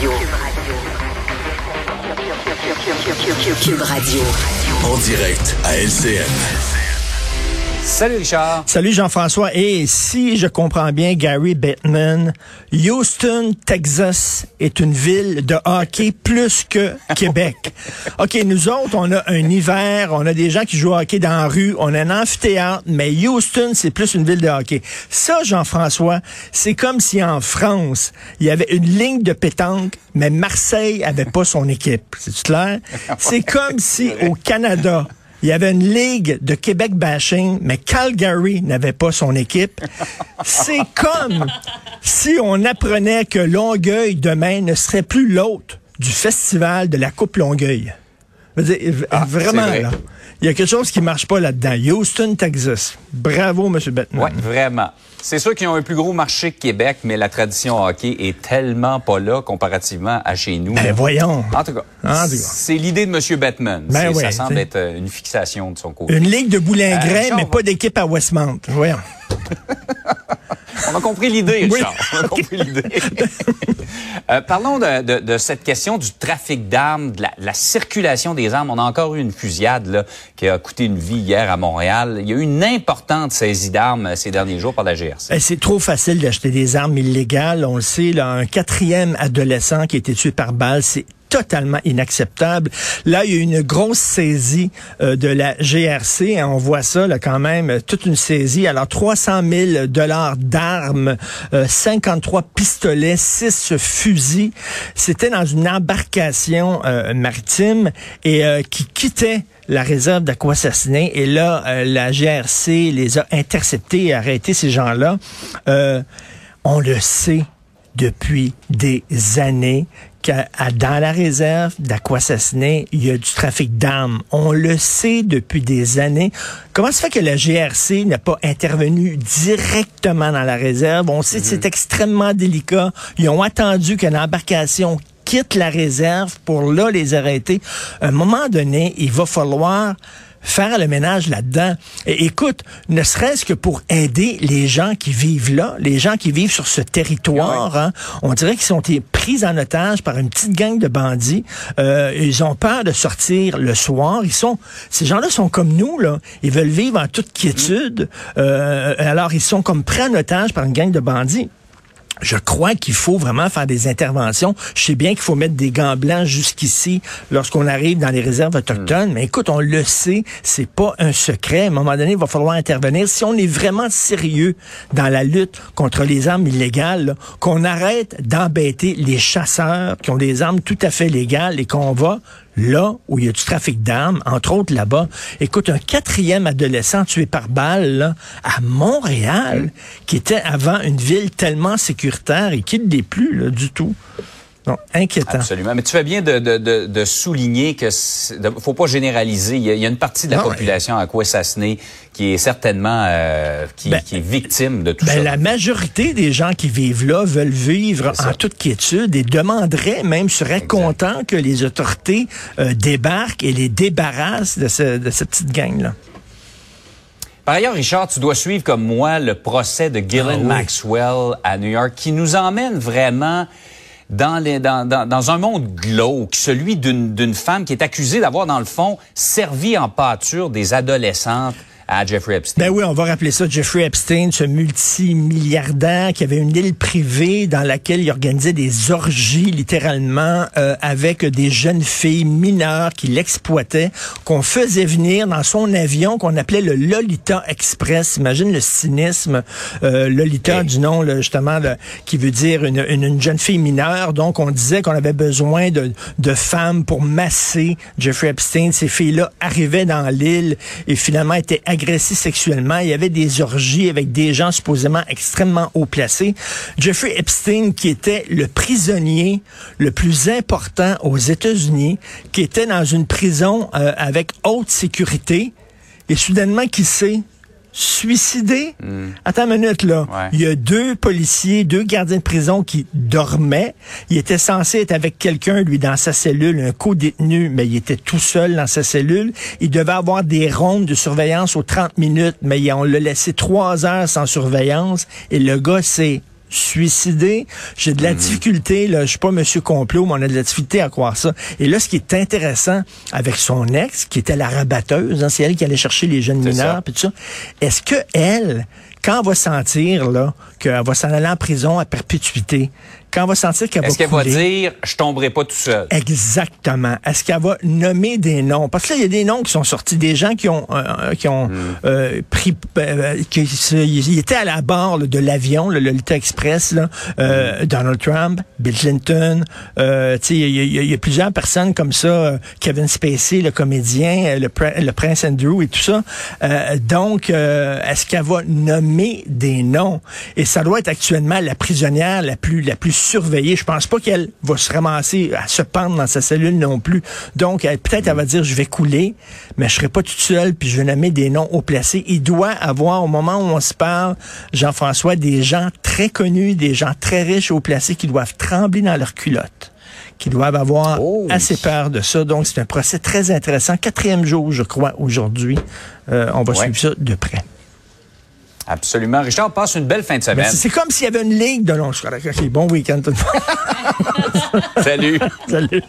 Radio. Cube Radio. En direct à LCN. Salut Richard. Salut Jean-François. Et si je comprends bien Gary Bettman, Houston, Texas est une ville de hockey plus que Québec. OK, nous autres, on a un hiver, on a des gens qui jouent au hockey dans la rue, on a un amphithéâtre, mais Houston, c'est plus une ville de hockey. Ça, Jean-François, c'est comme si en France, il y avait une ligne de pétanque, mais Marseille avait pas son équipe. C'est clair? C'est comme si au Canada, il y avait une ligue de Québec bashing, mais Calgary n'avait pas son équipe. C'est comme si on apprenait que Longueuil demain ne serait plus l'hôte du festival de la Coupe Longueuil. Ah, vraiment, là. Il y a quelque chose qui marche pas là-dedans. Houston, Texas. Bravo, M. Bettman. Oui, vraiment. C'est sûr qu'ils ont un plus gros marché que Québec, mais la tradition hockey est tellement pas là comparativement à chez nous. Ben voyons. En tout cas, c'est l'idée de M. Bettman. Ben ça semble être euh, une fixation de son côté. Une ligue de boulingrin, euh, mais pas d'équipe à Westmount. Voyons. On a compris l'idée, Richard. On a compris l'idée. Euh, parlons de, cette question du trafic d'armes, de la, circulation des armes. On a encore eu une fusillade qui a coûté une vie hier à Montréal. Il y a eu une importante saisie d'armes euh, ces derniers jours par la GRC. Eh, c'est trop facile d'acheter des armes illégales. On le sait, là, un quatrième adolescent qui a été tué par balle, c'est totalement inacceptable. Là, il y a eu une grosse saisie euh, de la GRC. On voit ça là, quand même, toute une saisie. Alors, 300 000 dollars d'armes, 53 euh, pistolets, 6 fusils. C'était dans une embarcation euh, maritime et qui quittait la réserve d'Aquassassiné. Et là, la GRC les a interceptés et arrêtés, ces gens-là. on le sait depuis des années que dans la réserve d'Aquassassiné, il y a du trafic d'armes. On le sait depuis des années. Comment se fait que la GRC n'a pas intervenu directement dans la réserve? On sait que c'est mhm. extrêmement délicat. Ils ont attendu qu'une embarcation quitte la réserve pour là les arrêter. À un moment donné, il va falloir faire le ménage là-dedans. Et écoute, ne serait-ce que pour aider les gens qui vivent là, les gens qui vivent sur ce territoire, hein, on dirait qu'ils sont pris en otage par une petite gang de bandits. Euh, ils ont peur de sortir le soir. Ils sont, ces gens-là sont comme nous là. Ils veulent vivre en toute quiétude. Euh, alors ils sont comme pris en otage par une gang de bandits je crois qu'il faut vraiment faire des interventions. Je sais bien qu'il faut mettre des gants blancs jusqu'ici lorsqu'on arrive dans les réserves autochtones, mais écoute, on le sait, c'est pas un secret. À un moment donné, il va falloir intervenir. Si on est vraiment sérieux dans la lutte contre les armes illégales, qu'on arrête d'embêter les chasseurs qui ont des armes tout à fait légales et qu'on va là où il y a du trafic d'armes, entre autres là-bas. Écoute, un quatrième adolescent tué par balle à Montréal, qui était avant une ville tellement sécuritaire et qui ne l'est plus là, du tout. Non, inquiétant. Absolument. Mais tu fais bien de, de, de, souligner que faut pas généraliser. Il y, a, une partie de la population à quoi s'assener qui est certainement euh, qui, ben, qui, est victime de tout ben, ça. La majorité des gens qui vivent là veulent vivre en toute quiétude et demanderaient, même seraient contents que les autorités euh, débarquent et les débarrassent de, ce, de cette petite gang-là. Par ailleurs, Richard, tu dois suivre comme moi le procès de Ghislaine ah Maxwell à New York qui nous emmène vraiment dans, les, dans, dans, dans un monde glauque, celui d'une femme qui est accusée d'avoir, dans le fond, servi en pâture des adolescentes à Jeffrey Epstein. Ben oui, on va rappeler ça. Jeffrey Epstein, ce multimilliardaire qui avait une île privée dans laquelle il organisait des orgies, littéralement, euh, avec des jeunes filles mineures qui l'exploitaient, qu'on faisait venir dans son avion qu'on appelait le Lolita Express. Imagine le cynisme. Euh, Lolita, du nom, justement, qui veut dire une, une, jeune fille mineure. Donc, on disait qu'on avait besoin de, de femmes pour masser Jeffrey Epstein. Ces filles-là arrivaient dans l'île et finalement étaient agressé sexuellement. Il y avait des orgies avec des gens supposément extrêmement haut placés. Jeffrey Epstein, qui était le prisonnier le plus important aux États-Unis, qui était dans une prison euh, avec haute sécurité, et soudainement, qui sait, suicidé. Hmm. Attends une minute, là. Il y a deux policiers, deux gardiens de prison qui dormaient. Il était censé être avec quelqu'un, lui, dans sa cellule, un co-détenu, mais il était tout seul dans sa cellule. Il devait avoir des rondes de surveillance aux 30 minutes, mais on l'a laissé trois heures sans surveillance et le gars s'est suicidé. J'ai de la difficulté, là, je suis pas monsieur complot, mais on a de la difficulté à croire ça. Et là, ce qui est intéressant avec son ex, qui était la rabatteuse, hein, c'est elle qui allait chercher les jeunes mineurs, puis tout ça. Est-ce que elle, quand elle va sentir là qu'elle va s'en aller en prison à perpétuité, quand elle va sentir qu'elle va Est-ce qu'elle va dire je tomberai pas tout seul? Exactement. Est-ce qu'elle va nommer des noms? Parce que là, il y a des noms qui sont sortis, des gens qui ont euh, qui ont euh, pris, euh, qui ils étaient à la barre là, de l'avion, le Lolita Express, là, euh, Donald Trump, Bill Clinton, euh, tu sais, il y, y y a plusieurs personnes comme ça, euh, Kevin Spacey, le comédien, euh, le, pr- le prince Andrew et tout ça. Euh, donc, euh, est-ce qu'elle va nommer des noms? Et ça doit être actuellement la prisonnière la plus la plus surveillée. Je pense pas qu'elle va se ramasser à se pendre dans sa cellule non plus. Donc, elle- peut-être elle va dire je vais couler, mais je serai pas toute seule, puis je vais nommer des noms au placé. Il doit avoir, au moment où on se parle, Jean-François, des gens très connus, des gens très riches au placé qui doivent trembler dans leurs culottes qui doivent avoir Oh. assez peur de ça. Donc, c'est un procès très intéressant. Quatrième jour, je crois, aujourd'hui. Euh, on va Ouais. suivre ça de près. Absolument. Richard, passe une belle fin de semaine. C'est comme s'il y avait une ligue de long. Je suis correct. OK, bon week-end tout le monde. Salut. Salut.